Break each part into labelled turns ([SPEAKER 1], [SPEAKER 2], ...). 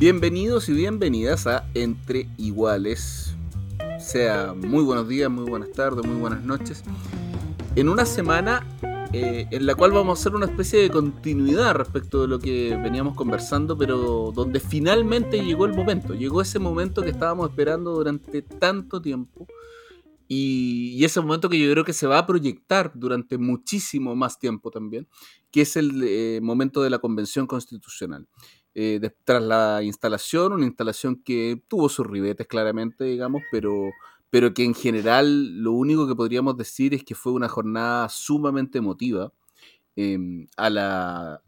[SPEAKER 1] Bienvenidos y bienvenidas a Entre Iguales. Sea muy buenos días, muy buenas tardes, muy buenas noches. En una semana eh, en la cual vamos a hacer una especie de continuidad respecto de lo que veníamos conversando, pero donde finalmente llegó el momento, llegó ese momento que estábamos esperando durante tanto tiempo y, ese momento que yo creo que se va a proyectar durante muchísimo más tiempo también, que es el eh, momento de la Convención Constitucional. Eh, tras la instalación, una instalación que tuvo sus ribetes claramente, digamos, pero, pero que en general lo único que podríamos decir es que fue una jornada sumamente emotiva. Em, a la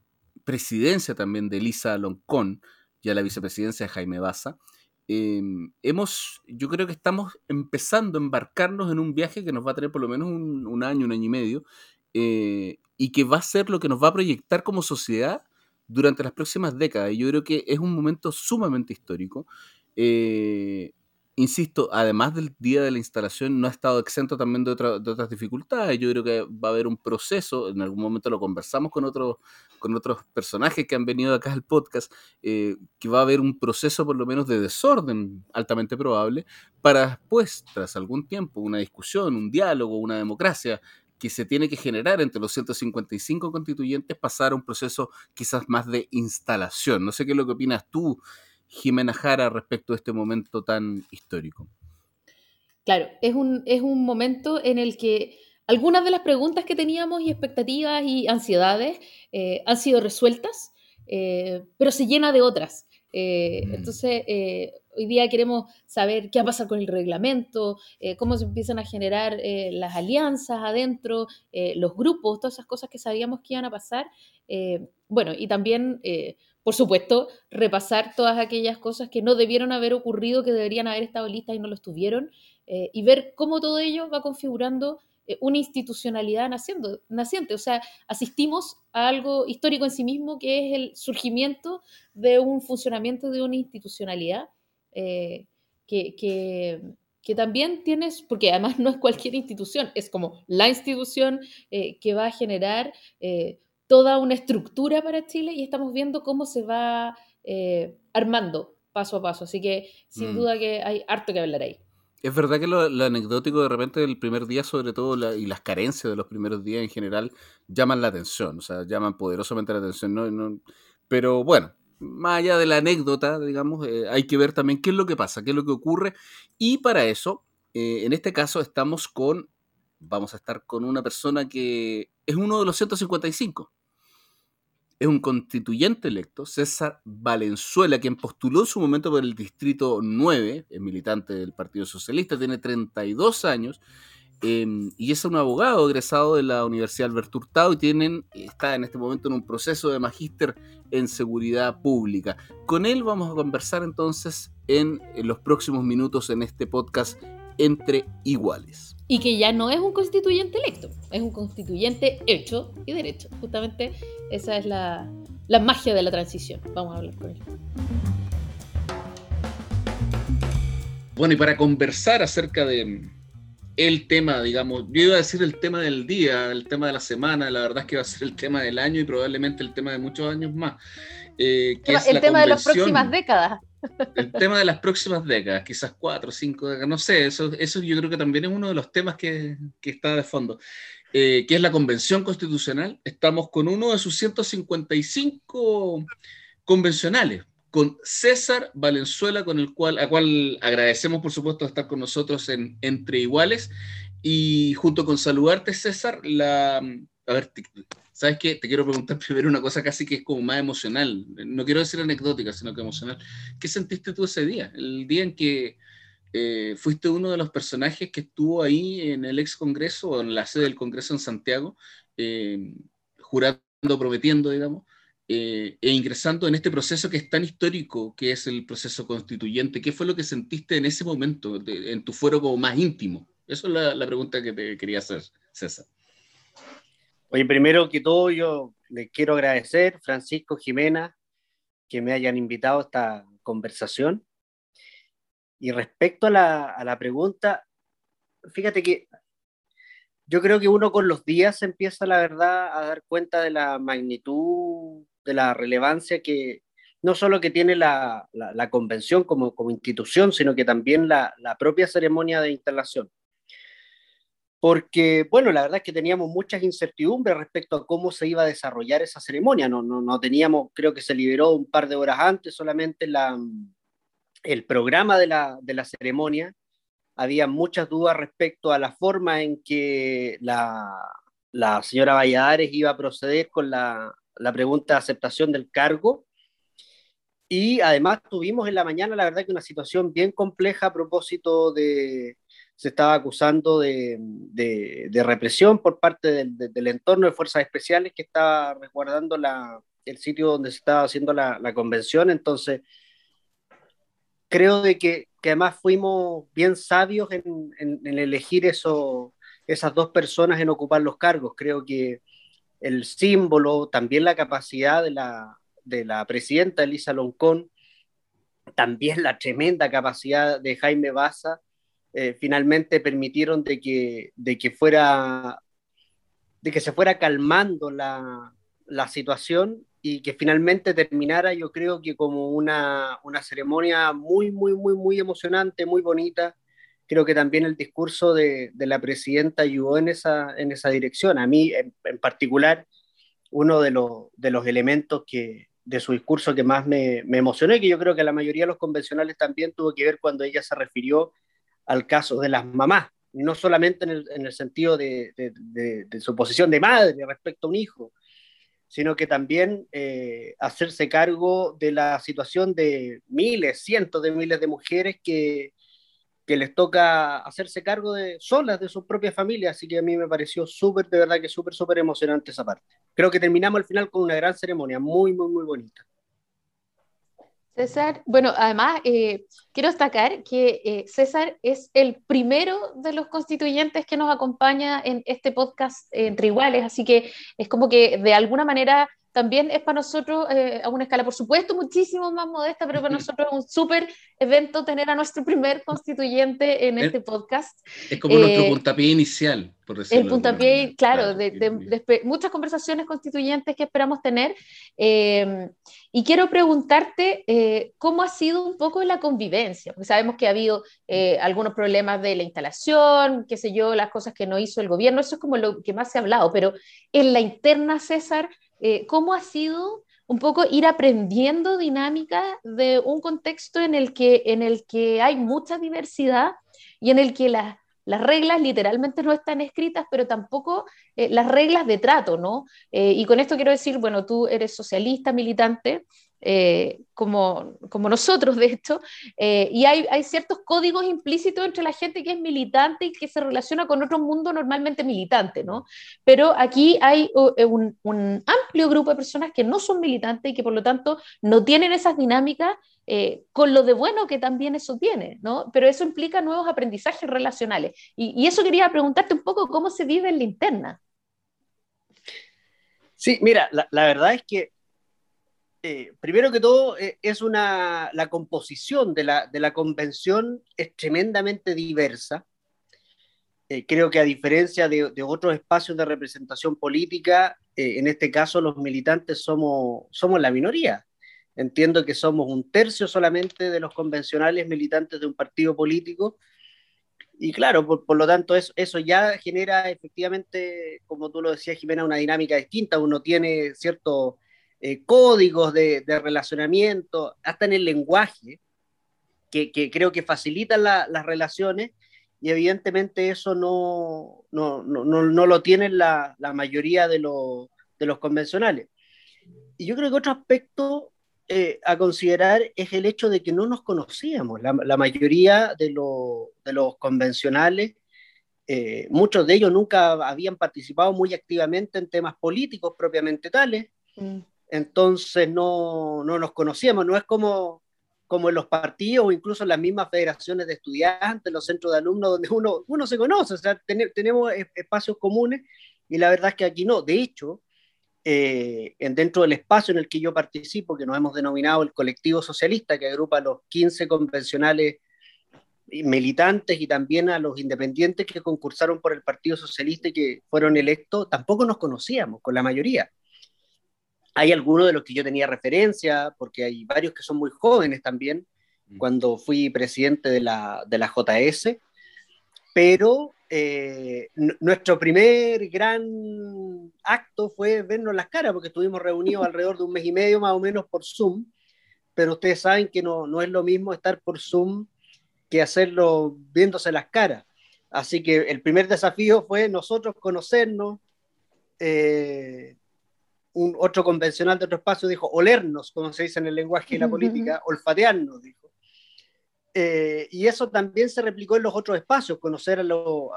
[SPEAKER 1] presidencia también de Elisa Loncón y a la vicepresidencia de Jaime Baza, em, hemos, yo creo que estamos empezando a embarcarnos en un viaje que nos va a tener por lo menos un, año, un año y medio, eh, y que va a ser lo que nos va a proyectar como sociedad durante las próximas décadas. Y yo creo que es un momento sumamente histórico. Eh, insisto, además del día de la instalación, no ha estado exento también de, otras dificultades. Yo creo que va a haber un proceso, en algún momento lo conversamos con, otros con otros personajes que han venido acá al podcast, eh, que va a haber un proceso por lo menos de desorden altamente probable, para después, tras algún tiempo, una discusión, un diálogo, una democracia, que se tiene que generar entre los 155 constituyentes pasar a un proceso quizás más de instalación. No sé qué es lo que opinas tú, Jimena Jara, respecto a este momento tan histórico.
[SPEAKER 2] Claro, es un, es un momento en el que algunas de las preguntas que teníamos y expectativas y ansiedades eh, han sido resueltas, eh, pero se llena de otras. Eh, mm. Entonces, Hoy día queremos saber qué va a pasar con el reglamento, eh, cómo se empiezan a generar eh, las alianzas adentro, eh, los grupos, todas esas cosas que sabíamos que iban a pasar. bueno, y también, por supuesto, repasar todas aquellas cosas que no debieron haber ocurrido, que deberían haber estado listas y no lo estuvieron, y ver cómo todo ello va configurando una institucionalidad naciendo, naciente. O sea, asistimos a algo histórico en sí mismo, que es el surgimiento de un funcionamiento de una institucionalidad eh, que, que, también tienes, porque además no es cualquier institución, es como la institución eh, que va a generar eh, toda una estructura para Chile y estamos viendo cómo se va armando paso a paso. Así que sin mm. duda que hay harto que hablar ahí.
[SPEAKER 1] Es verdad que lo, anecdótico de repente del primer día, sobre todo, y las carencias de los primeros días en general, llaman la atención, o sea, llaman poderosamente la atención. ¿no? pero bueno, más allá de la anécdota, digamos, eh, hay que ver también qué es lo que pasa, qué es lo que ocurre. Y para eso, eh, en este caso, estamos con, vamos a estar con una persona que es uno de los 155. Es un constituyente electo, César Valenzuela, quien postuló en su momento por el Distrito 9, es militante del Partido Socialista, tiene 32 años Em, y es un abogado egresado de la Universidad Alberto Hurtado y tienen, está en este momento en un proceso de magíster en seguridad pública. Con él vamos a conversar entonces en, los próximos minutos en este podcast entre iguales.
[SPEAKER 2] Y que ya no es un constituyente electo, es un constituyente hecho y derecho. Justamente esa es la, la magia de la transición. Vamos a hablar con él.
[SPEAKER 1] Bueno, y para conversar acerca de, el tema, digamos, yo iba a decir el tema del día, el tema de la semana, la verdad es que va a ser el tema del año y probablemente el tema de muchos años más.
[SPEAKER 2] Eh, el tema de las próximas décadas.
[SPEAKER 1] El tema de las próximas décadas, quizás cuatro, cinco décadas, no sé, eso, eso yo creo que también es uno de los temas que, que está de fondo, eh, que es la Convención Constitucional. Estamos con uno de sus 155 convencionales, con César Valenzuela, con el cual, a cual agradecemos, por supuesto, estar con nosotros en Entre Iguales. Y junto con saludarte, César, la... A ver, ¿sabes qué? Te quiero preguntar primero una cosa casi que es como más emocional. No quiero decir anecdótica, sino que emocional. ¿Qué sentiste tú ese día? El día en que eh, fuiste uno de los personajes que estuvo ahí en el ex Congreso, o en la sede del Congreso en Santiago, eh, jurando, prometiendo, digamos, eh, e ingresando en este proceso que es tan histórico, que es el proceso constituyente, ¿qué fue lo que sentiste en ese momento, en tu fuero como más íntimo? Esa es la, la, pregunta que te quería hacer, César.
[SPEAKER 3] Oye, primero que todo, yo les quiero agradecer, Francisco Jimena, que me hayan invitado a esta conversación. Y respecto a la, a la pregunta, fíjate que yo creo que uno con los días empieza, la verdad, a dar cuenta de la magnitud de la relevancia que no solo que tiene la, la, convención como, como, institución, sino que también la, la, propia ceremonia de instalación. Porque, bueno, la verdad es que teníamos muchas incertidumbres respecto a cómo se iba a desarrollar esa ceremonia. No, no, no teníamos, creo que se liberó un par de horas antes solamente la, el programa de la, de la ceremonia. Había muchas dudas respecto a la forma en que la, la señora Valladares iba a proceder con la, la pregunta de aceptación del cargo. Y además tuvimos en la mañana, la verdad, que una situación bien compleja a propósito de, se estaba acusando de, de, represión por parte del, entorno de fuerzas especiales que estaba resguardando la, el sitio donde se estaba haciendo la, la convención. Entonces, creo de que, que, además fuimos bien sabios en, en, en elegir eso, esas dos personas en ocupar los cargos. Creo que el símbolo, también la capacidad de la, de la presidenta Elisa Loncón, también la tremenda capacidad de Jaime Baza, eh, finalmente permitieron de que, de que fuera de que se fuera calmando la, la, situación y que finalmente terminara, yo creo que como una, una ceremonia muy, muy, muy, muy emocionante, muy bonita, creo que también el discurso de, de la presidenta ayudó en esa, en esa dirección. A mí, en, en particular, uno de, los de los elementos que, de su discurso que más me, me emocionó y que yo creo que la mayoría de los convencionales también tuvo que ver cuando ella se refirió al caso de las mamás, no solamente en el, en el sentido de, de, de, su posición de madre respecto a un hijo, sino que también eh, hacerse cargo de la situación de miles, cientos de miles de mujeres que, que les toca hacerse cargo de solas de sus propias familias, así que a mí me pareció súper, de verdad que súper, súper emocionante esa parte. Creo que terminamos al final con una gran ceremonia, muy, muy, muy bonita.
[SPEAKER 2] César, bueno, además eh, quiero destacar que eh, César es el primero de los constituyentes que nos acompaña en este podcast entre iguales, así que es como que de alguna manera también es para nosotros eh, a una escala, por supuesto, muchísimo más modesta, pero para nosotros es un súper evento tener a nuestro primer constituyente en este podcast.
[SPEAKER 1] Es como nuestro eh, puntapié inicial,
[SPEAKER 2] por decirlo El puntapié, claro, de, de, muchas conversaciones constituyentes que esperamos tener. Eh, y quiero preguntarte cómo ha sido un poco la convivencia, porque sabemos que ha habido algunos problemas de la instalación, qué sé yo, las cosas que no hizo el gobierno, eso es como lo que más se ha hablado, pero en la interna, César, eh, cómo ha sido un poco ir aprendiendo dinámica de un contexto en el que, en el que hay mucha diversidad y en el que las, las reglas literalmente no están escritas, pero tampoco eh, las reglas de trato, ¿no? Eh, y con esto quiero decir, bueno, tú eres socialista, militante, eh, como, como, nosotros, de hecho, eh, y hay, hay, ciertos códigos implícitos entre la gente que es militante y que se relaciona con otro mundo normalmente militante, ¿no? Pero aquí hay eh, un, amplio grupo de personas que no son militantes y que por lo tanto no tienen esas dinámicas con lo de bueno que también eso tiene, ¿no? Pero eso implica nuevos aprendizajes relacionales. Y, y eso quería preguntarte un poco cómo se vive en la interna.
[SPEAKER 3] Sí, mira, la verdad es que eh, primero que todo, eh, es una, la composición de la, de la convención es tremendamente diversa. Eh, creo que a diferencia de, de, otros espacios de representación política, en este caso los militantes somos, somos la minoría. Entiendo que somos un tercio solamente de los convencionales militantes de un partido político. Y claro, por, por lo tanto, eso, eso ya genera efectivamente, como tú lo decías, Jimena, una dinámica distinta. Uno tiene cierto eh, códigos de, de, relacionamiento, hasta en el lenguaje, que, creo que facilitan la, las relaciones y evidentemente eso no, no, no, no lo tienen la, mayoría de, lo, de, los convencionales. Y yo creo que otro aspecto eh, a considerar es el hecho de que no nos conocíamos. La, mayoría de, de, los convencionales, eh, muchos de ellos nunca habían participado muy activamente en temas políticos propiamente tales. Mm. Entonces no, no nos conocíamos, no es como, como en los partidos o incluso en las mismas federaciones de estudiantes, los centros de alumnos, donde uno, uno se conoce, o sea, tenemos espacios comunes y la verdad es que aquí no. De hecho, eh, dentro del espacio en el que yo participo, que nos hemos denominado el colectivo socialista, que agrupa a los 15 convencionales militantes y también a los independientes que concursaron por el Partido Socialista y que fueron electos, tampoco nos conocíamos con la mayoría. Hay algunos de los que yo tenía referencia, porque hay varios que son muy jóvenes también, mm. cuando fui presidente de la, de la JS, pero eh, nuestro primer gran acto fue vernos las caras, porque estuvimos reunidos alrededor de un mes y medio más o menos por Zoom, pero ustedes saben que no, no es lo mismo estar por Zoom que hacerlo viéndose las caras. Así que el primer desafío fue nosotros conocernos. Eh, un otro convencional de otro espacio dijo olernos, como se dice en el lenguaje de la política, olfatearnos, dijo. Eh, y eso también se replicó en los otros espacios, conocer a, los,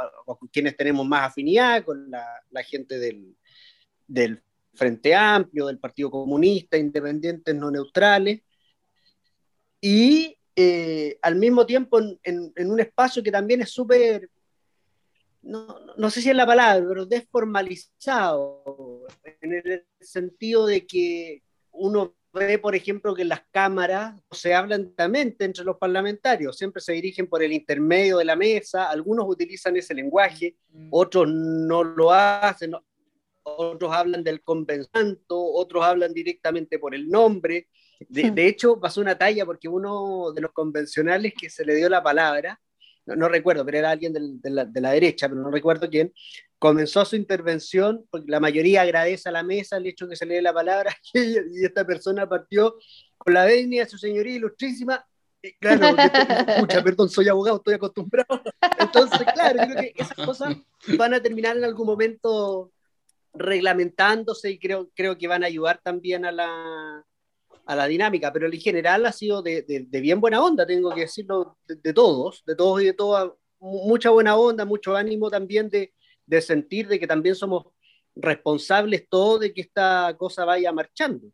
[SPEAKER 3] quienes tenemos más afinidad, con la, la gente del, del, Frente Amplio, del Partido Comunista, independientes no neutrales, y eh, al mismo tiempo en, un espacio que también es súper, no, no, sé si es la palabra, pero desformalizado, en el sentido de que uno ve, por ejemplo, que las cámaras se hablan también entre los parlamentarios, siempre se dirigen por el intermedio de la mesa, algunos utilizan ese lenguaje, mm. otros no lo hacen, otros hablan del convensanto, otros hablan directamente por el nombre, de, hecho, pasó una talla porque uno de los convencionales que se le dio la palabra, no, recuerdo, pero era alguien de, la, derecha, pero no recuerdo quién, comenzó su intervención, porque la mayoría agradece a la mesa el hecho que se le dé la palabra, y, esta persona partió con la venia de su señoría ilustrísima. claro, escucha, perdón, soy abogado, estoy acostumbrado. Entonces, claro, creo que esas cosas van a terminar en algún momento reglamentándose y creo, creo que van a ayudar también a la, a la dinámica, pero en general ha sido de, de, bien buena onda, tengo que decirlo, de, todos, de todos y de todas, mucha buena onda, mucho ánimo también de, de sentir de que también somos responsables todos de que esta cosa vaya marchando.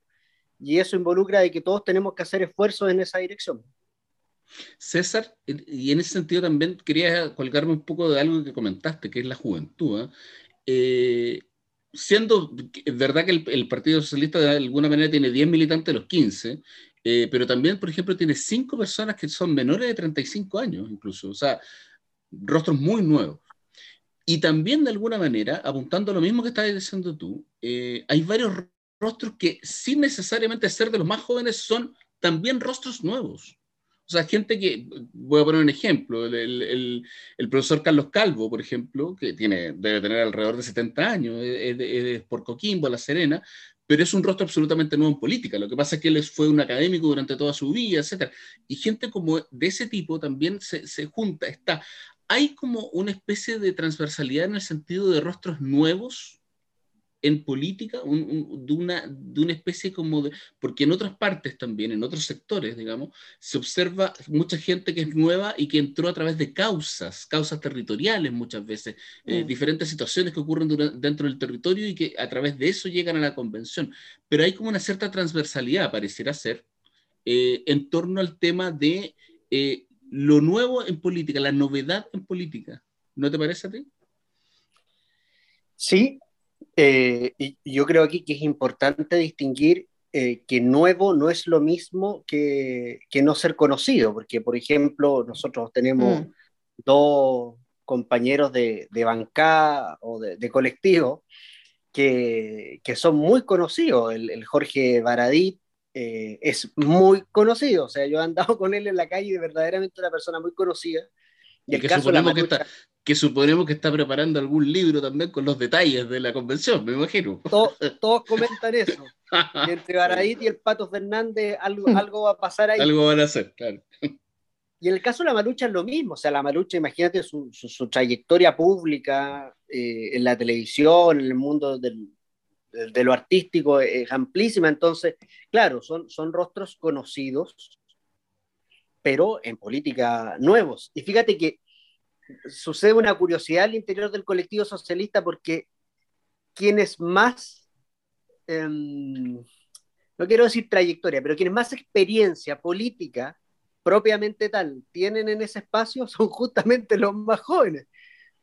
[SPEAKER 3] Y eso involucra de que todos tenemos que hacer esfuerzos en esa dirección.
[SPEAKER 1] César, y en ese sentido también quería colgarme un poco de algo que comentaste, que es la juventud. ¿eh? eh siendo verdad que el, Partido Socialista de alguna manera tiene 10 militantes de los 15, eh, pero también, por ejemplo, tiene 5 personas que son menores de 35 años, incluso, o sea, rostros muy nuevos. Y también, de alguna manera, apuntando a lo mismo que estabas diciendo tú, eh, hay varios rostros que, sin necesariamente ser de los más jóvenes, son también rostros nuevos. O sea, gente que, voy a poner un ejemplo, el, profesor Carlos Calvo, por ejemplo, que tiene, debe tener alrededor de 70 años, es, por Coquimbo, La Serena, pero es un rostro absolutamente nuevo en política. Lo que pasa es que él fue un académico durante toda su vida, etc. Y gente como de ese tipo también se, se junta, está. Hay como una especie de transversalidad en el sentido de rostros nuevos en política de, una, de una especie como de, porque en otras partes también, en otros sectores, digamos, se observa mucha gente que es nueva y que entró a través de causas, causas territoriales muchas veces, eh, mm. diferentes situaciones que ocurren dentro del territorio y que a través de eso llegan a la convención. Pero hay como una cierta transversalidad, pareciera ser, eh, en torno al tema de eh, lo nuevo en política, la novedad en política. ¿No te parece a ti?
[SPEAKER 3] Sí, eh, y yo creo aquí que es importante distinguir eh, que nuevo no es lo mismo que, que, no ser conocido, porque por ejemplo nosotros tenemos mm. dos compañeros de, de bancada o de, colectivo que, que, son muy conocidos. El, el Jorge Baradit eh, es muy conocido, o sea, yo he andado con él en la calle y verdaderamente una persona muy conocida.
[SPEAKER 1] Y, el que caso suponemos que, está, que suponemos que está preparando algún libro también con los detalles de la convención, me imagino.
[SPEAKER 3] todos comentan eso. entre Baradit y el Pato Fernández algo, algo va a pasar ahí.
[SPEAKER 1] Algo van a hacer, claro.
[SPEAKER 3] Y en el caso de la Malucha es lo mismo, o sea, la Malucha, imagínate su, su, trayectoria pública eh, en la televisión, en el mundo del, de, lo artístico, es amplísima, entonces, claro, son, son rostros conocidos, pero en política nuevos. Y fíjate que sucede una curiosidad al interior del colectivo socialista porque quienes más em, no quiero decir trayectoria, pero quienes más experiencia política propiamente tal tienen en ese espacio son justamente los más jóvenes.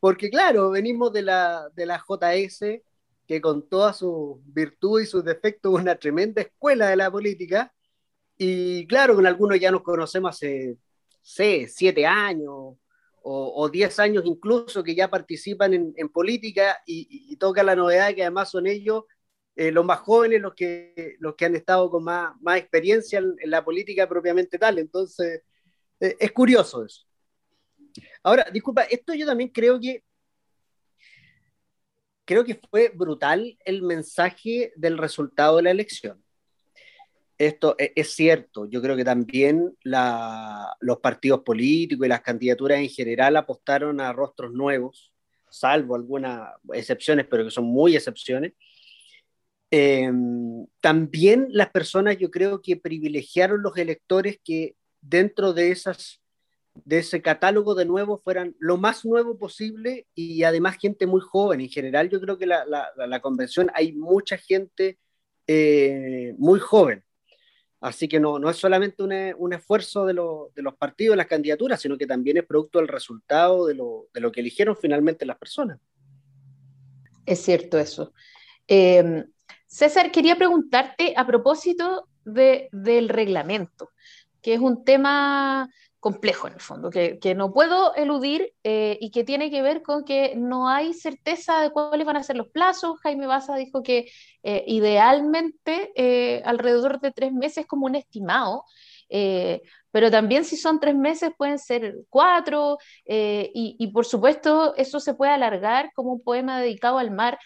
[SPEAKER 3] Porque claro, venimos de la, de la JS, que con todas sus virtudes y sus defectos es una tremenda escuela de la política. Y claro, con algunos ya nos conocemos hace, sé, siete años o, diez años incluso que ya participan en, en política y, toca la novedad que además son ellos eh, los más jóvenes los que, los que han estado con más, más experiencia en, la política propiamente tal. Entonces, eh, es curioso eso. Ahora, disculpa, esto yo también creo que creo que fue brutal el mensaje del resultado de la elección. Esto e, es, cierto, yo creo que también los partidos políticos y las candidaturas en general apostaron a rostros nuevos, salvo algunas excepciones, pero que son muy excepciones. Em, también las personas yo creo que privilegiaron los electores que dentro de esas de ese catálogo de nuevo fueran lo más nuevo posible y además gente muy joven. En general, yo creo que la, la, convención hay mucha gente eh, muy joven. Así que no, no es solamente un, un esfuerzo de, de, los partidos, las candidaturas, sino que también es producto del resultado de lo, de lo que eligieron finalmente las personas.
[SPEAKER 2] Es cierto eso. Eh, César, quería preguntarte a propósito de, del reglamento, que es un tema complejo en el fondo, que, no puedo eludir eh, y que tiene que ver con que no hay certeza de cuáles van a ser los plazos. Jaime Baza dijo que eh, idealmente eh, alrededor de tres meses como un estimado, pero también si son tres meses pueden ser cuatro y, y, por supuesto eso se puede alargar como un poema dedicado al mar.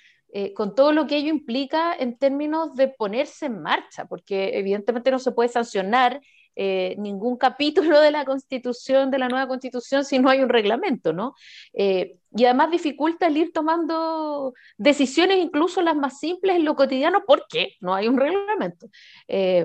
[SPEAKER 2] con todo lo que ello implica en términos de ponerse en marcha, porque evidentemente no se puede sancionar eh, ningún capítulo de la constitución, de la nueva constitución, si no hay un reglamento, ¿no? Eh, y además dificulta el ir tomando decisiones, incluso las más simples en lo cotidiano, porque no hay un reglamento. Eh,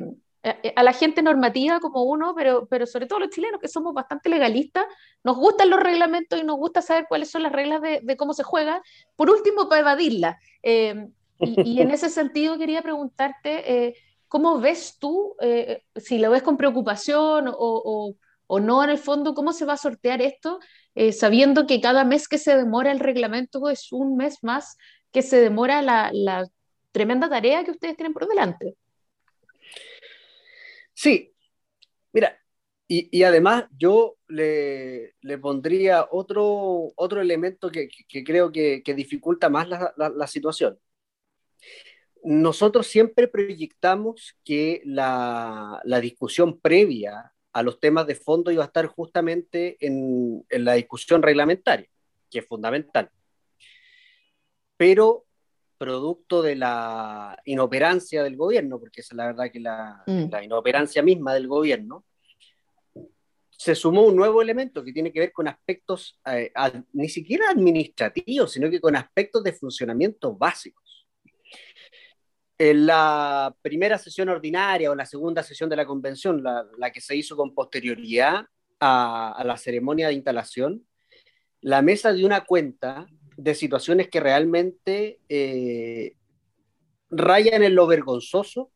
[SPEAKER 2] a, la gente normativa como uno, pero, pero sobre todo los chilenos que somos bastante legalistas, nos gustan los reglamentos y nos gusta saber cuáles son las reglas de, cómo se juega, por último para evadirlas. y, en ese sentido quería preguntarte, ¿Cómo ves tú, eh, si lo ves con preocupación o, no en el fondo, cómo se va a sortear esto, eh, sabiendo que cada mes que se demora el reglamento es un mes más que se demora la, tremenda tarea que ustedes tienen por delante?
[SPEAKER 3] Sí, mira, y, además yo le, pondría otro, otro elemento que, creo que, dificulta más la situación nosotros siempre proyectamos que la, discusión previa a los temas de fondo iba a estar justamente en, la discusión reglamentaria, que es fundamental. Pero producto de la inoperancia del gobierno, porque es la verdad que la, mm. la inoperancia misma del gobierno, se sumó un nuevo elemento que tiene que ver con aspectos eh, ni siquiera administrativos, sino que con aspectos de funcionamiento básicos. En la primera sesión ordinaria o la segunda sesión de la convención, la, que se hizo con posterioridad a, la ceremonia de instalación, la mesa dio una cuenta de situaciones que realmente eh, rayan en lo vergonzoso,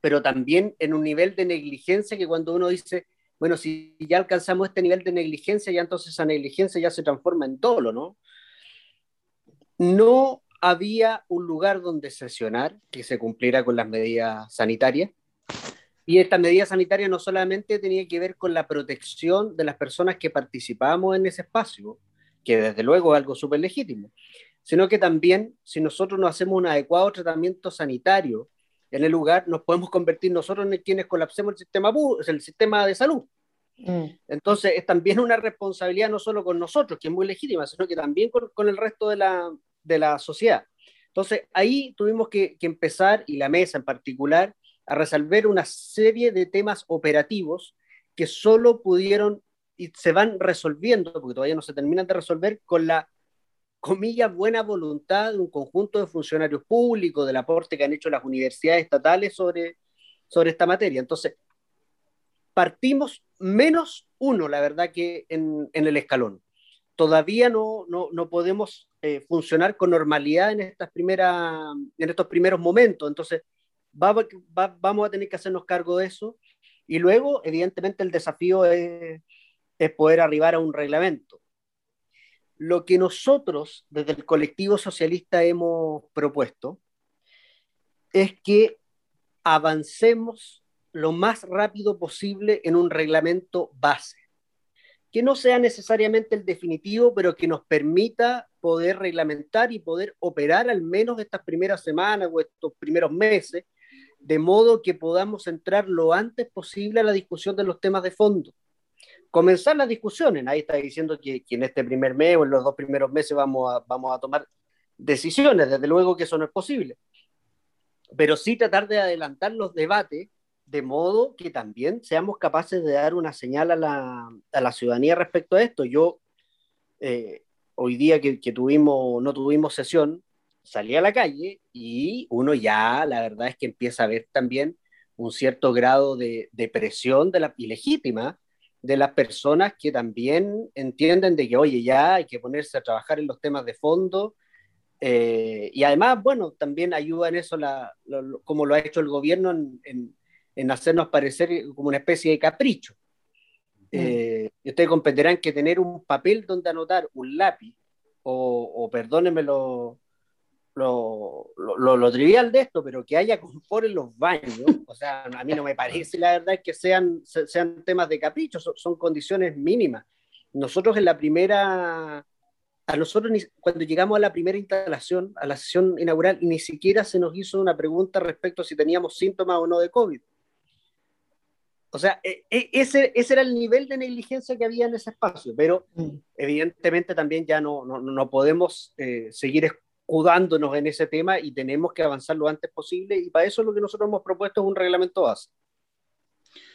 [SPEAKER 3] pero también en un nivel de negligencia que cuando uno dice, bueno, si ya alcanzamos este nivel de negligencia, ya entonces esa negligencia ya se transforma en dolo, ¿no? No había un lugar donde sesionar que se cumpliera con las medidas sanitarias. Y esta medida sanitaria no solamente tenía que ver con la protección de las personas que participábamos en ese espacio, que desde luego es algo súper legítimo, sino que también si nosotros no hacemos un adecuado tratamiento sanitario en el lugar, nos podemos convertir nosotros en quienes colapsemos el sistema, el sistema de salud. Mm. Entonces es también una responsabilidad no solo con nosotros, que es muy legítima, sino que también con, con el resto de la, de la sociedad. Entonces, ahí tuvimos que, empezar, y la mesa en particular, a resolver una serie de temas operativos que solo pudieron y se van resolviendo, porque todavía no se terminan de resolver, con la, comilla, buena voluntad de un conjunto de funcionarios públicos, del aporte que han hecho las universidades estatales sobre, sobre esta materia. Entonces, partimos menos uno, la verdad, que en, en el escalón todavía no, no, no podemos eh, funcionar con normalidad en, estas primeras, en estos primeros momentos. Entonces, vamos a tener que hacernos cargo de eso. Y luego, evidentemente, el desafío es, es poder arribar a un reglamento. Lo que nosotros desde el colectivo socialista hemos propuesto es que avancemos lo más rápido posible en un reglamento base, que no sea necesariamente el definitivo, pero que nos permita poder reglamentar y poder operar al menos estas primeras semanas o estos primeros meses, de modo que podamos entrar lo antes posible a la discusión de los temas de fondo comenzar las discusiones. Ahí está diciendo que, en este primer mes o en los dos primeros meses vamos a, vamos a tomar decisiones. Desde luego que eso no es posible. Pero sí tratar de adelantar los debates de modo que también seamos capaces de dar una señal a la, a la ciudadanía respecto a esto. Yo, eh, hoy día que, que, tuvimos, no tuvimos sesión, salí a la calle y uno ya, la verdad es que empieza a ver también un cierto grado de, presión de la ilegítima de las personas que también entienden de que, oye, ya hay que ponerse a trabajar en los temas de fondo. Eh, y además, bueno, también ayuda en eso, la, como lo ha hecho el gobierno, en, hacernos parecer como una especie de capricho. Mm. Eh, y ustedes comprenderán que tener un papel donde anotar un lápiz, o, o perdónenme lo, lo, lo, trivial de esto, pero que haya confort en los baños, o sea, a mí no me parece la verdad que sean, sean temas de capricho, son, condiciones mínimas. Nosotros en la primera, a nosotros cuando llegamos a la primera instalación, a la sesión inaugural, ni siquiera se nos hizo una pregunta respecto a si teníamos síntomas o no de COVID. O sea, e, e, ese, ese era el nivel de negligencia que había en ese espacio, pero mm. evidentemente también ya no, no, no podemos eh, seguir escudándonos en ese tema y tenemos que avanzar lo antes posible y para eso lo que nosotros hemos propuesto es un reglamento base.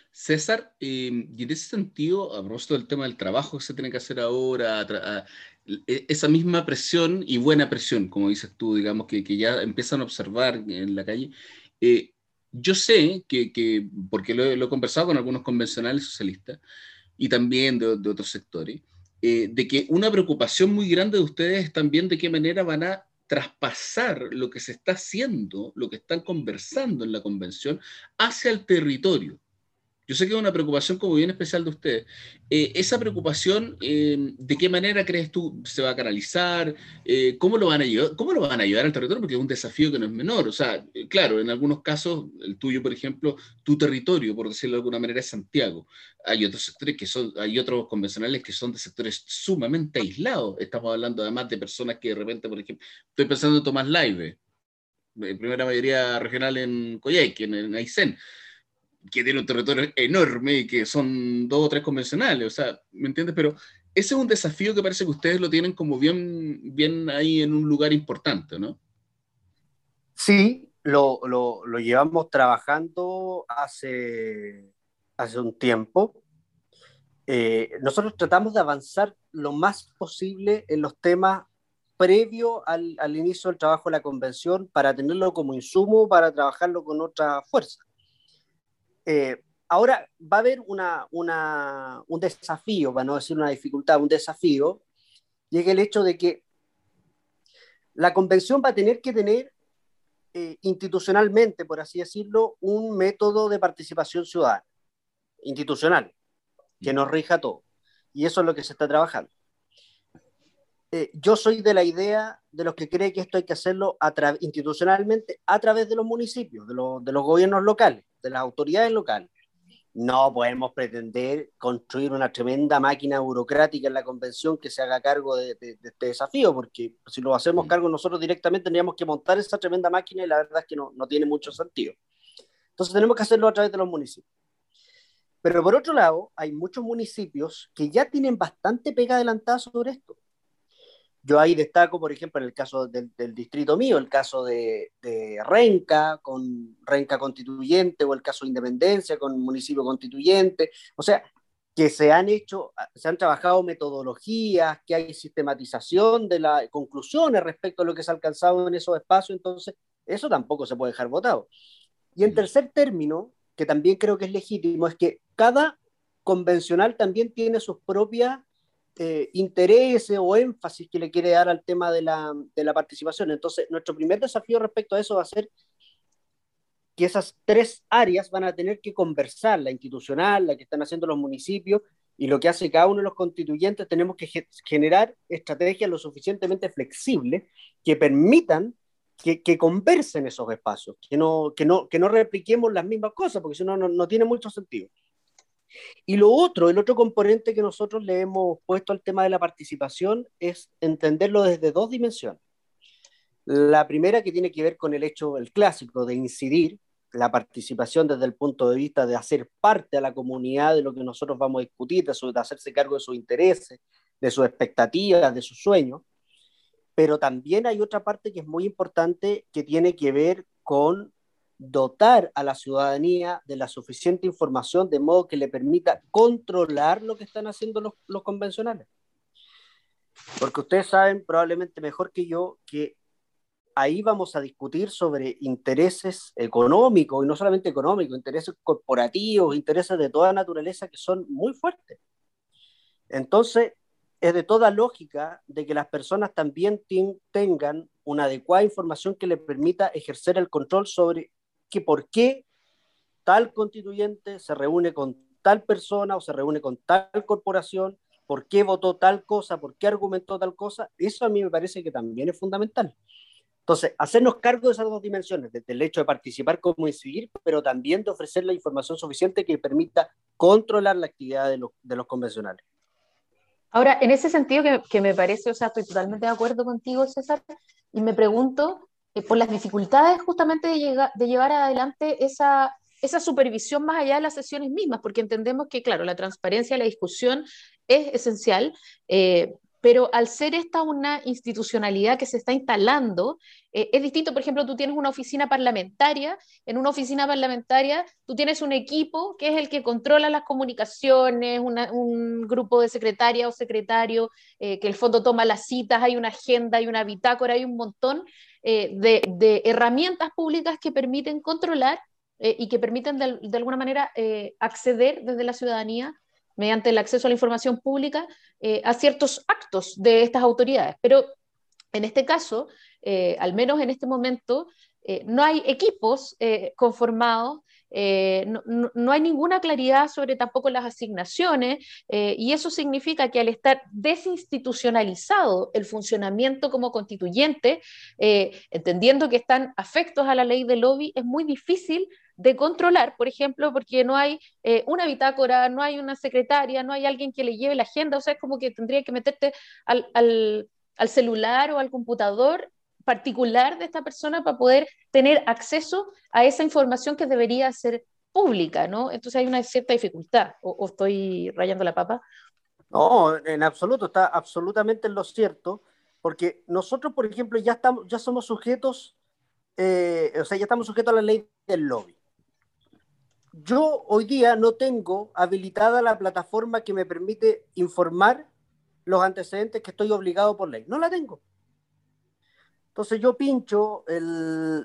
[SPEAKER 1] César, em, y en ese sentido, a propósito del tema del trabajo que se tiene que hacer ahora, e, esa misma presión y buena presión, como dices tú, digamos, que, que ya empiezan a observar en la calle, eh, yo sé que, que porque lo, he conversado con algunos convencionales socialistas y también de, de otros sectores, eh, de que una preocupación muy grande de ustedes es también de qué manera van a traspasar lo que se está haciendo, lo que están conversando en la convención, hacia el territorio. Yo sé que es una preocupación como bien especial de ustedes. Eh, esa preocupación, eh, ¿de qué manera crees tú se va a canalizar? Eh, ¿cómo, lo van a ayudar, ¿Cómo lo van a ayudar al territorio? Porque es un desafío que no es menor. O sea, claro, en algunos casos, el tuyo, por ejemplo, tu territorio, por decirlo de alguna manera, es Santiago. Hay otros sectores que son, hay otros convencionales que son de sectores sumamente aislados. Estamos hablando además de personas que de repente, por ejemplo, estoy pensando en Tomás Laive, primera mayoría regional en Coyhaique, en, en Aysén que tiene un territorio enorme y que son dos o tres convencionales, o sea, ¿me entiendes? Pero ese es un desafío que parece que ustedes lo tienen como bien, bien ahí en un lugar importante, ¿no?
[SPEAKER 3] Sí, lo, lo, llevamos trabajando hace, hace un tiempo. Eh, nosotros tratamos de avanzar lo más posible en los temas previo al, al, inicio del trabajo de la convención para tenerlo como insumo para trabajarlo con otra fuerza. Eh, ahora va a haber una, un desafío, para no decir una dificultad, un desafío, y el hecho de que la convención va a tener que tener eh, institucionalmente, por así decirlo, un método de participación ciudadana, institucional, que nos rija todo. Y eso es lo que se está trabajando. Eh, yo soy de la idea de los que cree que esto hay que hacerlo institucionalmente a través de los municipios, de, de los gobiernos locales de las autoridades locales. No podemos pretender construir una tremenda máquina burocrática en la convención que se haga cargo de, este desafío, porque si lo hacemos cargo nosotros directamente tendríamos que montar esa tremenda máquina y la verdad es que no, no tiene mucho sentido. Entonces tenemos que hacerlo a través de los municipios. Pero por otro lado, hay muchos municipios que ya tienen bastante pega adelantada sobre esto. Yo ahí destaco, por ejemplo, en el caso del, distrito mío, el caso de, Renca con Renca Constituyente o el caso de Independencia con municipio constituyente. O sea, que se han hecho, se han trabajado metodologías, que hay sistematización de las conclusiones respecto a lo que se ha alcanzado en esos espacios, entonces eso tampoco se puede dejar votado. Y en tercer término, que también creo que es legítimo, es que cada convencional también tiene sus propias eh, interés o énfasis que le quiere dar al tema de la, de la, participación. Entonces, nuestro primer desafío respecto a eso va a ser que esas tres áreas van a tener que conversar, la institucional, la que están haciendo los municipios y lo que hace cada uno de los constituyentes, tenemos que generar estrategias lo suficientemente flexibles que permitan que, que, conversen esos espacios, que no, que, no, que no repliquemos las mismas cosas, porque si no, no tiene mucho sentido. Y lo otro, el otro componente que nosotros le hemos puesto al tema de la participación es entenderlo desde dos dimensiones. La primera que tiene que ver con el hecho, el clásico, de incidir, la participación desde el punto de vista de hacer parte a la comunidad de lo que nosotros vamos a discutir, de, hacerse cargo de sus intereses, de sus expectativas, de sus sueños. Pero también hay otra parte que es muy importante que tiene que ver con dotar a la ciudadanía de la suficiente información de modo que le permita controlar lo que están haciendo los, los convencionales. Porque ustedes saben probablemente mejor que yo que ahí vamos a discutir sobre intereses económicos, y no solamente económicos, intereses corporativos, intereses de toda naturaleza que son muy fuertes. Entonces, es de toda lógica de que las personas también tengan una adecuada información que les permita ejercer el control sobre que por qué tal constituyente se reúne con tal persona o se reúne con tal corporación, por qué votó tal cosa, por qué argumentó tal cosa, eso a mí me parece que también es fundamental. Entonces, hacernos cargo de esas dos dimensiones, desde el hecho de participar como incidir, pero también de ofrecer la información suficiente que permita controlar la actividad de los, de los convencionales.
[SPEAKER 2] Ahora, en ese sentido que, que, me parece, o sea, estoy totalmente de acuerdo contigo, César, y me pregunto, por las dificultades justamente de, llevar adelante esa, esa supervisión más allá de las sesiones mismas, porque entendemos que, claro, la transparencia la discusión es esencial, eh, pero al ser esta una institucionalidad que se está instalando, eh, es distinto, por ejemplo, tú tienes una oficina parlamentaria, en una oficina parlamentaria tú tienes un equipo que es el que controla las comunicaciones, un grupo de secretaria o secretario eh, que el fondo toma las citas, hay una agenda, hay una bitácora, hay un montón eh, de, herramientas públicas que permiten controlar y que permiten de alguna manera acceder desde la ciudadanía mediante el acceso a la información pública eh, a ciertos actos de estas autoridades. Pero en este caso, eh, al menos en este momento, eh, no hay equipos conformados no, hay ninguna claridad sobre tampoco las asignaciones y eso significa que al estar desinstitucionalizado el funcionamiento como constituyente, entendiendo que están afectos a la ley de lobby, es muy difícil de controlar, por ejemplo, porque no hay eh, una bitácora, no hay una secretaria, no hay alguien que le lleve la agenda, o sea, es como que tendría que meterte al, al, al celular o al computador particular de esta persona para poder tener acceso a esa información que debería ser pública, ¿no? Entonces hay una cierta dificultad, o, estoy rayando la papa.
[SPEAKER 3] No, en absoluto, está absolutamente en lo cierto, porque nosotros, por ejemplo, ya, estamos, ya somos sujetos, eh, o sea, ya estamos sujetos a la ley del lobby yo hoy día no tengo habilitada la plataforma que me permite informar los antecedentes que estoy obligado por ley. No la tengo. Entonces yo pincho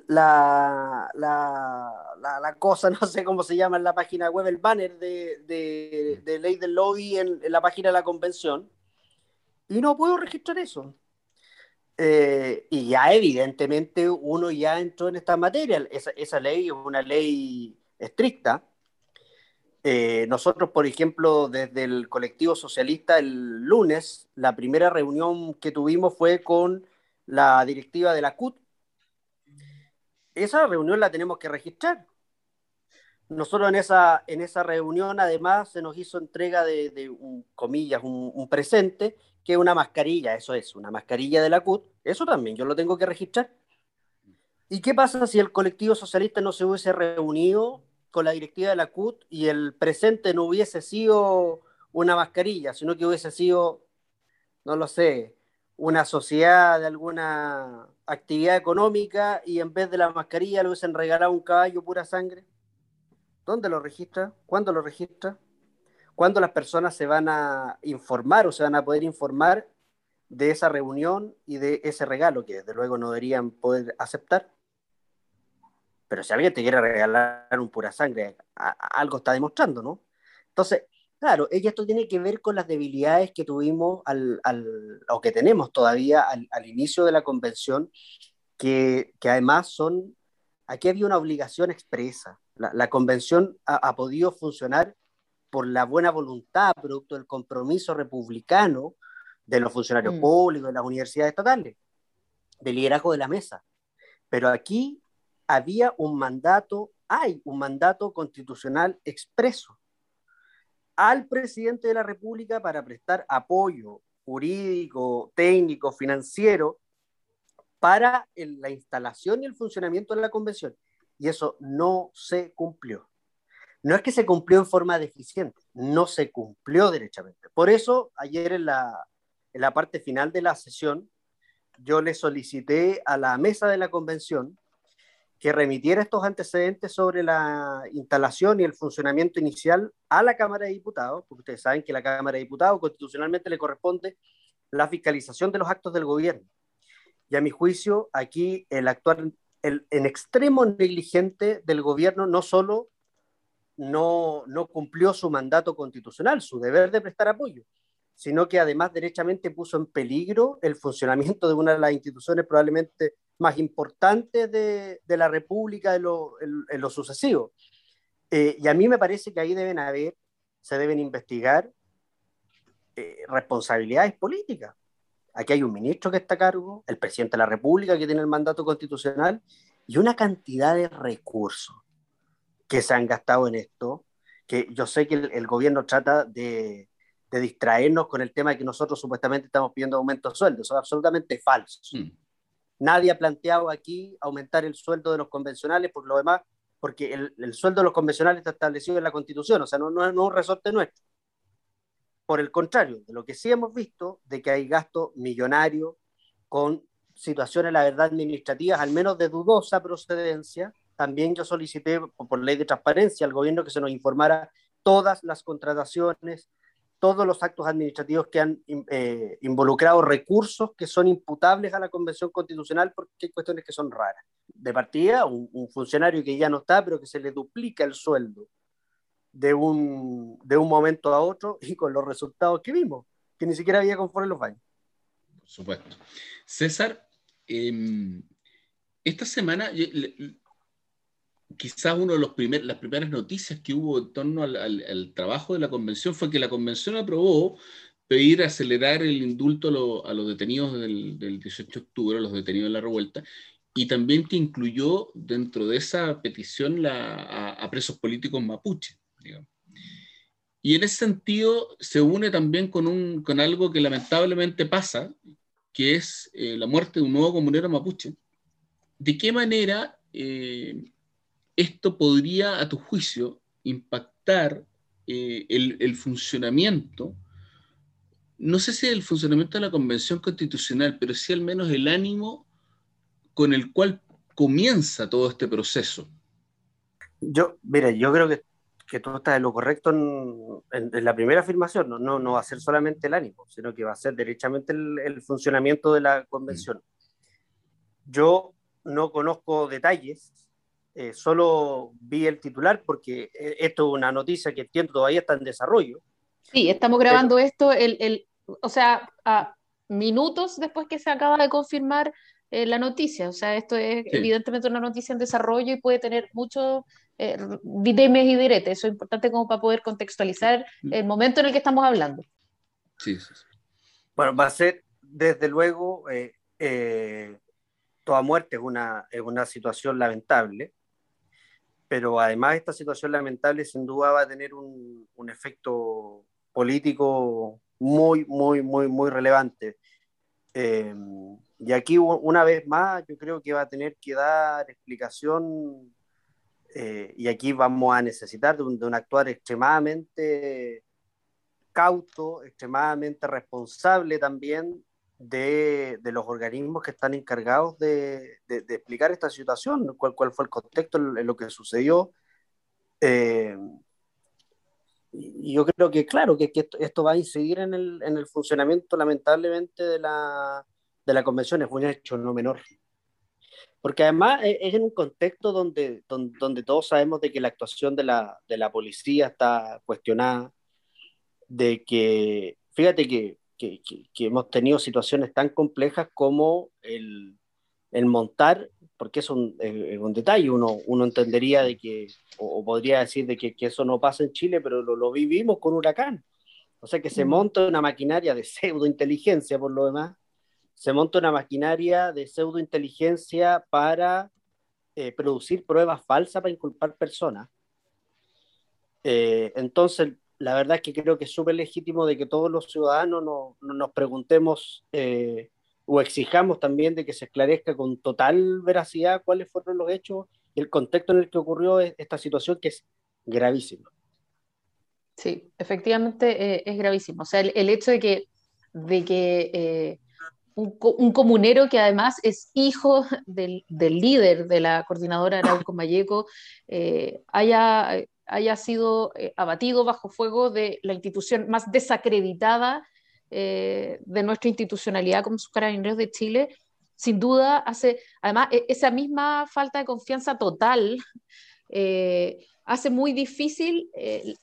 [SPEAKER 3] la, la, cosa, no sé cómo se llama en la página web, el banner de, ley del lobby en, la página de la convención y no puedo registrar eso. Eh, y ya evidentemente uno ya entró en esta materia. Esa, esa ley es una ley estricta. Eh, nosotros, por ejemplo, desde el colectivo socialista, el lunes, la primera reunión que tuvimos fue con la directiva de la CUT. Esa reunión la tenemos que registrar. Nosotros en esa, en esa reunión, además, se nos hizo entrega de, comillas, un, un, presente, que es una mascarilla, eso es, una mascarilla de la CUT. Eso también yo lo tengo que registrar. ¿Y qué pasa si el colectivo socialista no se hubiese reunido con la directiva de la CUT y el presente no hubiese sido una mascarilla, sino que hubiese sido, no lo sé, una sociedad de alguna actividad económica y en vez de la mascarilla le hubiesen regalado un caballo pura sangre? ¿Dónde lo registra? ¿Cuándo lo registra? ¿Cuándo las personas se van a informar o se van a poder informar de esa reunión y de ese regalo que desde luego no deberían poder aceptar? Pero si alguien te quiere regalar un pura sangre, algo está demostrando, ¿no? Entonces, claro, esto tiene que ver con las debilidades que tuvimos al, o que tenemos todavía al, inicio de la convención, que, además son aquí había una obligación expresa. La, convención ha, podido funcionar por la buena voluntad, producto del compromiso republicano de los funcionarios mm. públicos, de las universidades estatales, del liderazgo de la mesa. Pero aquí había un mandato, hay un mandato constitucional expreso al presidente de la República para prestar apoyo jurídico, técnico, financiero para la instalación y el funcionamiento de la convención. Y eso no se cumplió. No es que se cumplió en forma deficiente, no se cumplió derechamente. Por eso, ayer en la, en la parte final de la sesión, yo le solicité a la mesa de la convención que remitiera estos antecedentes sobre la instalación y el funcionamiento inicial a la Cámara de Diputados, porque ustedes saben que la Cámara de Diputados constitucionalmente le corresponde la fiscalización de los actos del gobierno. Y a mi juicio, aquí el actuar en extremo negligente del gobierno no solo no, no cumplió su mandato constitucional, su deber de prestar apoyo, sino que además derechamente puso en peligro el funcionamiento de una de las instituciones probablemente más importantes de, de la República en lo, en, lo sucesivo. Eh, y a mí me parece que ahí deben haber, se deben investigar eh, responsabilidades políticas. Aquí hay un ministro que está a cargo, el presidente de la República que tiene el mandato constitucional y una cantidad de recursos que se han gastado en esto, que yo sé que el, gobierno trata de, de, distraernos con el tema de que nosotros supuestamente estamos pidiendo aumento de sueldos. Eso es absolutamente falso. Mm. Nadie ha planteado aquí aumentar el sueldo de los convencionales, por lo demás, porque el, el sueldo de los convencionales está establecido en la Constitución, o sea, no, no, es un resorte nuestro. Por el contrario, de lo que sí hemos visto, de que hay gasto millonario con situaciones, la verdad, administrativas, al menos de dudosa procedencia. También yo solicité, por ley de transparencia, al gobierno que se nos informara todas las contrataciones, todos los actos administrativos que han eh, involucrado recursos que son imputables a la Convención Constitucional porque hay cuestiones que son raras. De partida, un, funcionario que ya no está, pero que se le duplica el sueldo de un, de un momento a otro y con los resultados que vimos, que ni siquiera había conforme los baños.
[SPEAKER 1] Por supuesto. César, em, esta semana quizás una de los primer, las primeras noticias que hubo en torno al, trabajo de la convención fue que la convención aprobó pedir acelerar el indulto a, los detenidos del, 18 de octubre, a los detenidos de la revuelta, y también que incluyó dentro de esa petición la, a, presos políticos mapuche. Y en ese sentido se une también con, un, con algo que lamentablemente pasa, que es eh, la muerte de un nuevo comunero mapuche. ¿De qué manera eh, esto podría, a tu juicio, impactar eh, el, funcionamiento, no sé si el funcionamiento de la Convención Constitucional, pero sí al menos el ánimo con el cual comienza todo este proceso.
[SPEAKER 3] Yo, mira, yo creo que, que tú estás en lo correcto en, la primera afirmación, no, no, no, va a ser solamente el ánimo, sino que va a ser derechamente el, funcionamiento de la convención. Mm. Yo no conozco detalles eh, solo vi el titular porque eh, esto es una noticia que entiendo todavía está en desarrollo.
[SPEAKER 2] Sí, estamos grabando esto, el, el, o sea, a minutos después que se acaba de confirmar eh, la noticia. O sea, esto es evidentemente una noticia en desarrollo y puede tener muchos eh, dimes y diretes. Eso es importante como para poder contextualizar el momento en el que estamos hablando.
[SPEAKER 3] Sí, sí, Bueno, va a ser desde luego, toda muerte es una, es una situación lamentable pero además esta situación lamentable sin duda va a tener un, un efecto político muy, muy, muy, muy relevante. Eh, y aquí, una vez más, yo creo que va a tener que dar explicación eh, y aquí vamos a necesitar de un, de un, actuar extremadamente cauto, extremadamente responsable también de, de, los organismos que están encargados de, de, explicar esta situación, cuál, cuál, fue el contexto en lo que sucedió. Eh, y yo creo que, claro, que, que esto, va a incidir en el, en el funcionamiento, lamentablemente, de la, de la convención. Es un hecho no menor. Porque además e, es en un contexto donde, donde, donde todos sabemos de que la actuación de la, de la policía está cuestionada, de que, fíjate que que, hemos tenido situaciones tan complejas como el, el montar, porque es un, un detalle, uno, uno entendería de que, o, podría decir de que, que, eso no pasa en Chile, pero lo, lo vivimos con huracán. O sea que se mm. monta una maquinaria de pseudointeligencia, por lo demás, se monta una maquinaria de pseudointeligencia para eh, producir pruebas falsas para inculpar personas. Eh, entonces, la verdad es que creo que es súper legítimo de que todos los ciudadanos no, nos preguntemos eh, o exijamos también de que se esclarezca con total veracidad cuáles fueron los hechos y el contexto en el que ocurrió esta situación que es gravísima.
[SPEAKER 2] Sí, efectivamente es gravísimo. O sea, el, hecho de que, de que un, comunero que además es hijo del, líder de la coordinadora Arauco Mayeco, eh, haya, haya sido eh, abatido bajo fuego de la institución más desacreditada eh, de nuestra institucionalidad como sus carabineros de Chile, sin duda hace, además, e, esa misma falta de confianza total hace muy difícil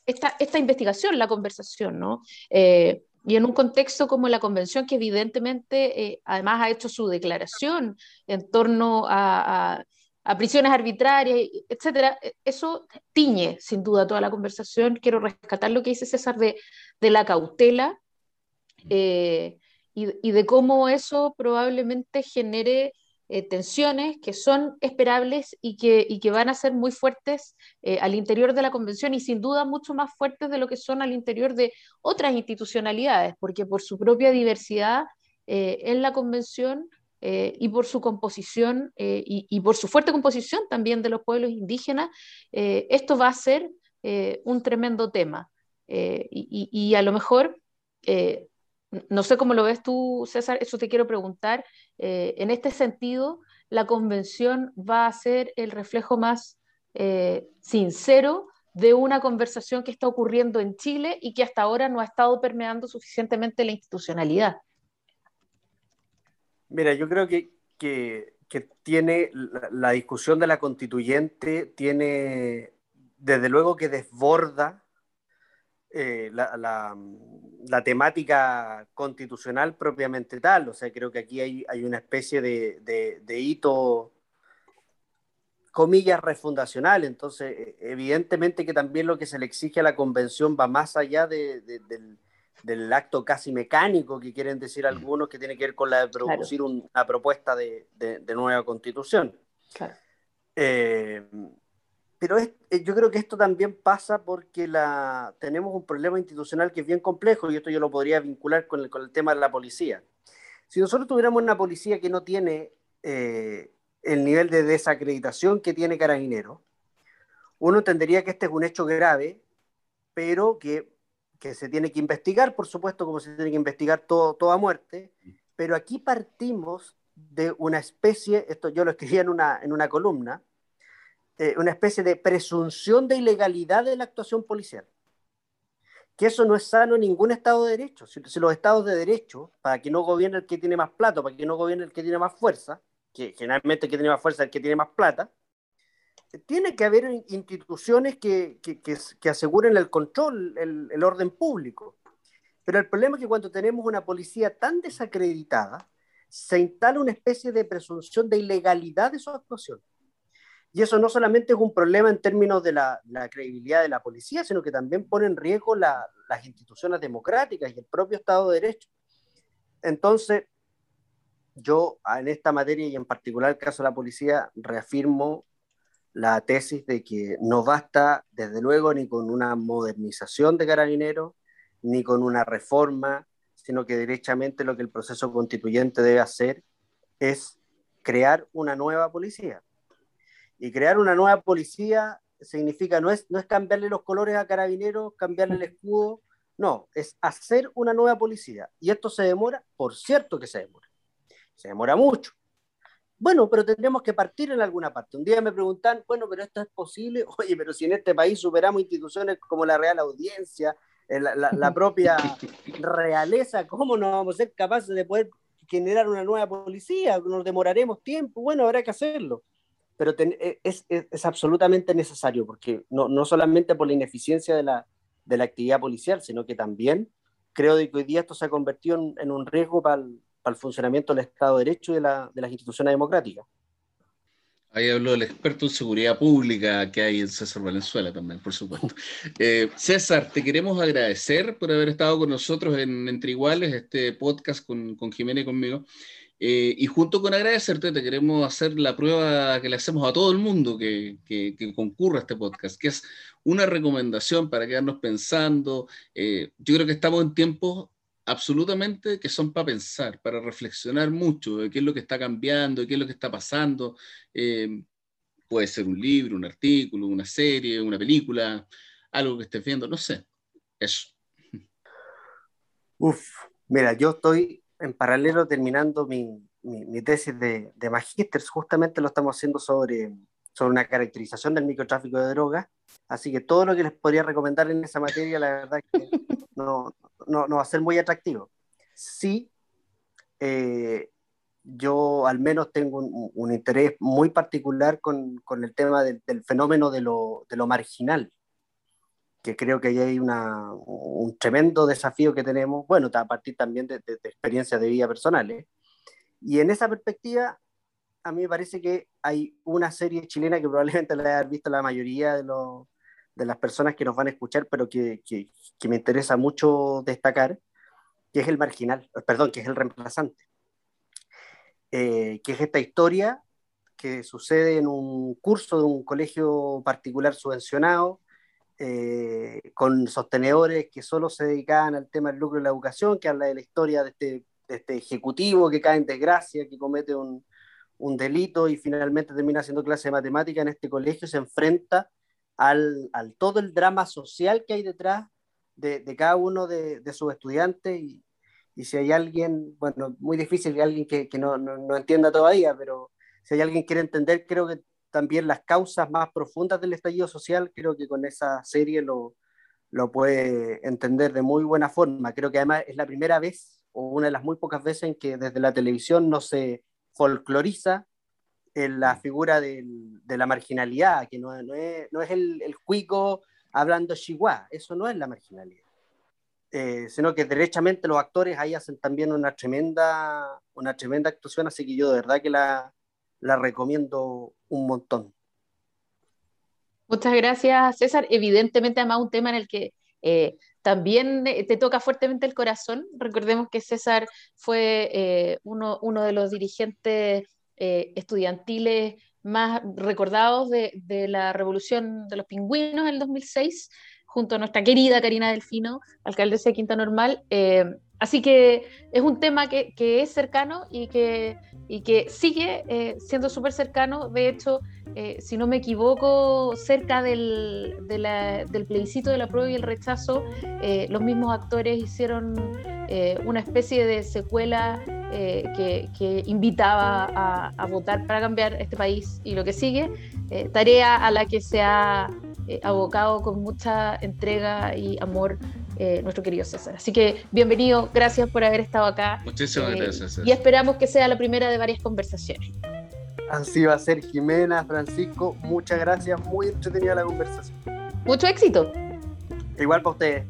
[SPEAKER 2] esta, esta, investigación, la conversación, ¿no? y en un contexto como la convención, que evidentemente eh, además ha hecho su declaración en torno a, prisiones arbitrarias, etcétera, e, eso tiñe sin duda toda la conversación. Quiero rescatar lo que dice César de, la cautela eh, y, de cómo eso probablemente genere eh, tensiones que son esperables y que, y que van a ser muy fuertes eh, al interior de la convención y sin duda mucho más fuertes de lo que son al interior de otras institucionalidades, porque por su propia diversidad en la convención y por su composición y, por su fuerte composición también de los pueblos indígenas, esto va a ser un tremendo tema. Y, y, a lo mejor no sé cómo lo ves tú, César, eso te quiero preguntar. Eh, en este sentido, la convención va a ser el reflejo más eh, sincero de una conversación que está ocurriendo en Chile y que hasta ahora no ha estado permeando suficientemente la institucionalidad.
[SPEAKER 3] Mira, yo creo que, que, tiene la, discusión de la constituyente, tiene desde luego que desborda eh, la, la temática constitucional propiamente tal. O sea, creo que aquí hay, hay una especie de, de, hito, comillas, refundacional. Entonces, e, evidentemente que también lo que se le exige a la convención va más allá de, del, del, acto casi mecánico que quieren decir algunos que tiene que ver con la de producir una propuesta de, nueva constitución. Claro. Eh, pero es, eh, yo creo que esto también pasa porque la, tenemos un problema institucional que es bien complejo y esto yo lo podría vincular con el, con el tema de la policía. Si nosotros tuviéramos una policía que no tiene eh, el nivel de desacreditación que tiene Carabinero, uno entendería que este es un hecho grave, pero que, que, se tiene que investigar, por supuesto, como se tiene que investigar toda muerte, pero aquí partimos de una especie, esto yo lo escribí en una, en una columna, eh, una especie de presunción de ilegalidad de la actuación policial. Que eso no es sano en ningún Estado de Derecho. Si, los Estados de Derecho, para que no gobierne el que tiene más plata, para que no gobierne el que tiene más fuerza, que generalmente el que tiene más fuerza es el que tiene más plata, tiene que haber instituciones que, aseguren el control, el, el, orden público. Pero el problema es que cuando tenemos una policía tan desacreditada, se instala una especie de presunción de ilegalidad de su actuación. Y eso no solamente es un problema en términos de la, credibilidad de la policía, sino que también pone en riesgo las instituciones democráticas y el propio Estado de Derecho. Entonces, yo en esta materia y en particular el caso de la policía reafirmo la tesis de que no basta, desde luego, ni con una modernización de carabineros, ni con una reforma, sino que derechamente lo que el proceso constituyente debe hacer es crear una nueva policía y crear una nueva policía significa, no es, no es cambiarle los colores a carabineros, cambiarle el escudo, no, es hacer una nueva policía. Y esto se demora, por cierto que se demora. Se demora mucho. Bueno, pero tendremos que partir en alguna parte. Un día me preguntan, bueno, pero esto es posible. Oye, pero si en este país superamos instituciones como la Real Audiencia, eh, la, la propia realeza, ¿cómo no vamos a ser capaces de poder generar una nueva policía? Nos demoraremos tiempo. Bueno, habrá que hacerlo pero e, es, es, absolutamente necesario, porque no, no solamente por la ineficiencia de la, de la, actividad policial, sino que también creo que hoy día esto se ha convertido en, un riesgo para el, el funcionamiento del Estado de Derecho y de, la, de las instituciones democráticas.
[SPEAKER 1] Ahí habló el experto en seguridad pública que hay en César Valenzuela también, por supuesto. Eh, César, te queremos agradecer por haber estado con nosotros en Entre Iguales, este podcast con, con Jimena y conmigo. Eh, y junto con agradecerte, te queremos hacer la prueba que le hacemos a todo el mundo que, que, concurra a este podcast, que es una recomendación para quedarnos pensando. Eh, yo creo que estamos en tiempos absolutamente que son para pensar, para reflexionar mucho de qué es lo que está cambiando, qué es lo que está pasando. Eh, puede ser un libro, un artículo, una serie, una película, algo que estés viendo, no sé. Eso.
[SPEAKER 3] Uf, mira, yo estoy en paralelo terminando mi, mi, tesis de, de magíster, justamente lo estamos haciendo sobre, sobre una caracterización del microtráfico de drogas, así que todo lo que les podría recomendar en esa materia, la verdad es que no, no, no va a ser muy atractivo. Sí, eh, yo al menos tengo un, un interés muy particular con, con el tema del, del fenómeno de lo, de lo, marginal, que creo que ahí hay una, un tremendo desafío que tenemos, bueno, a partir también de, de, de experiencias de vida personales. Y en esa perspectiva, a mí me parece que hay una serie chilena que probablemente la haya visto la mayoría de los de las personas que nos van a escuchar, pero que, que, que, me interesa mucho destacar, que es el marginal, perdón, que es el reemplazante, eh, que es esta historia que sucede en un curso de un colegio particular subvencionado, eh, con sostenedores que solo se dedicaban al tema del lucro de la educación, que habla de la historia de este, de este ejecutivo que cae en desgracia, que comete un, un delito y finalmente termina haciendo clase de matemática en este colegio, se enfrenta al, al, todo el drama social que hay detrás de, de cada uno de, de, sus estudiantes y, y, si hay alguien, bueno, muy difícil alguien que, que no, no, no, entienda todavía, pero si hay alguien que quiere entender, creo que también las causas más profundas del estallido social, creo que con esa serie lo, lo puede entender de muy buena forma. Creo que además es la primera vez o una de las muy pocas veces en que desde la televisión no se folcloriza en la figura del, de la marginalidad, que no, no, es, no es, el, el cuico hablando chihuahua, eso no es la marginalidad, eh, sino que derechamente los actores ahí hacen también una tremenda, una tremenda actuación, así que yo de verdad que la, la recomiendo un montón.
[SPEAKER 2] Muchas gracias, César. Evidentemente, además, un tema en el que eh, también te toca fuertemente el corazón. Recordemos que César fue eh, uno, de los dirigentes eh, estudiantiles más recordados de, la revolución de los pingüinos en el 2006, junto a nuestra querida Karina Delfino, alcaldesa de Quinta Normal. Eh, así que es un tema que, es cercano y que, y que sigue eh, siendo súper cercano. De hecho, eh, si no me equivoco, cerca del, de del plebiscito de la prueba y el rechazo, eh, los mismos actores hicieron una especie de secuela que, que, invitaba a, a, votar para cambiar este país y lo que sigue, tarea a la que se ha abocado con mucha entrega y amor nuestro querido César. Así que bienvenido, gracias por haber estado acá.
[SPEAKER 1] Muchísimas gracias. César.
[SPEAKER 2] Y esperamos que sea la primera de varias conversaciones.
[SPEAKER 3] Así va a ser Jimena, Francisco, muchas gracias, muy entretenida la conversación.
[SPEAKER 2] Mucho éxito.
[SPEAKER 3] Igual para ustedes.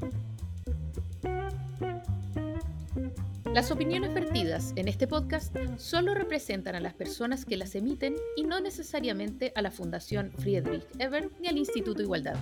[SPEAKER 2] Las opiniones vertidas en este podcast solo representan a las personas que las emiten y no necesariamente a la Fundación Friedrich Ebert ni al Instituto Igualdad.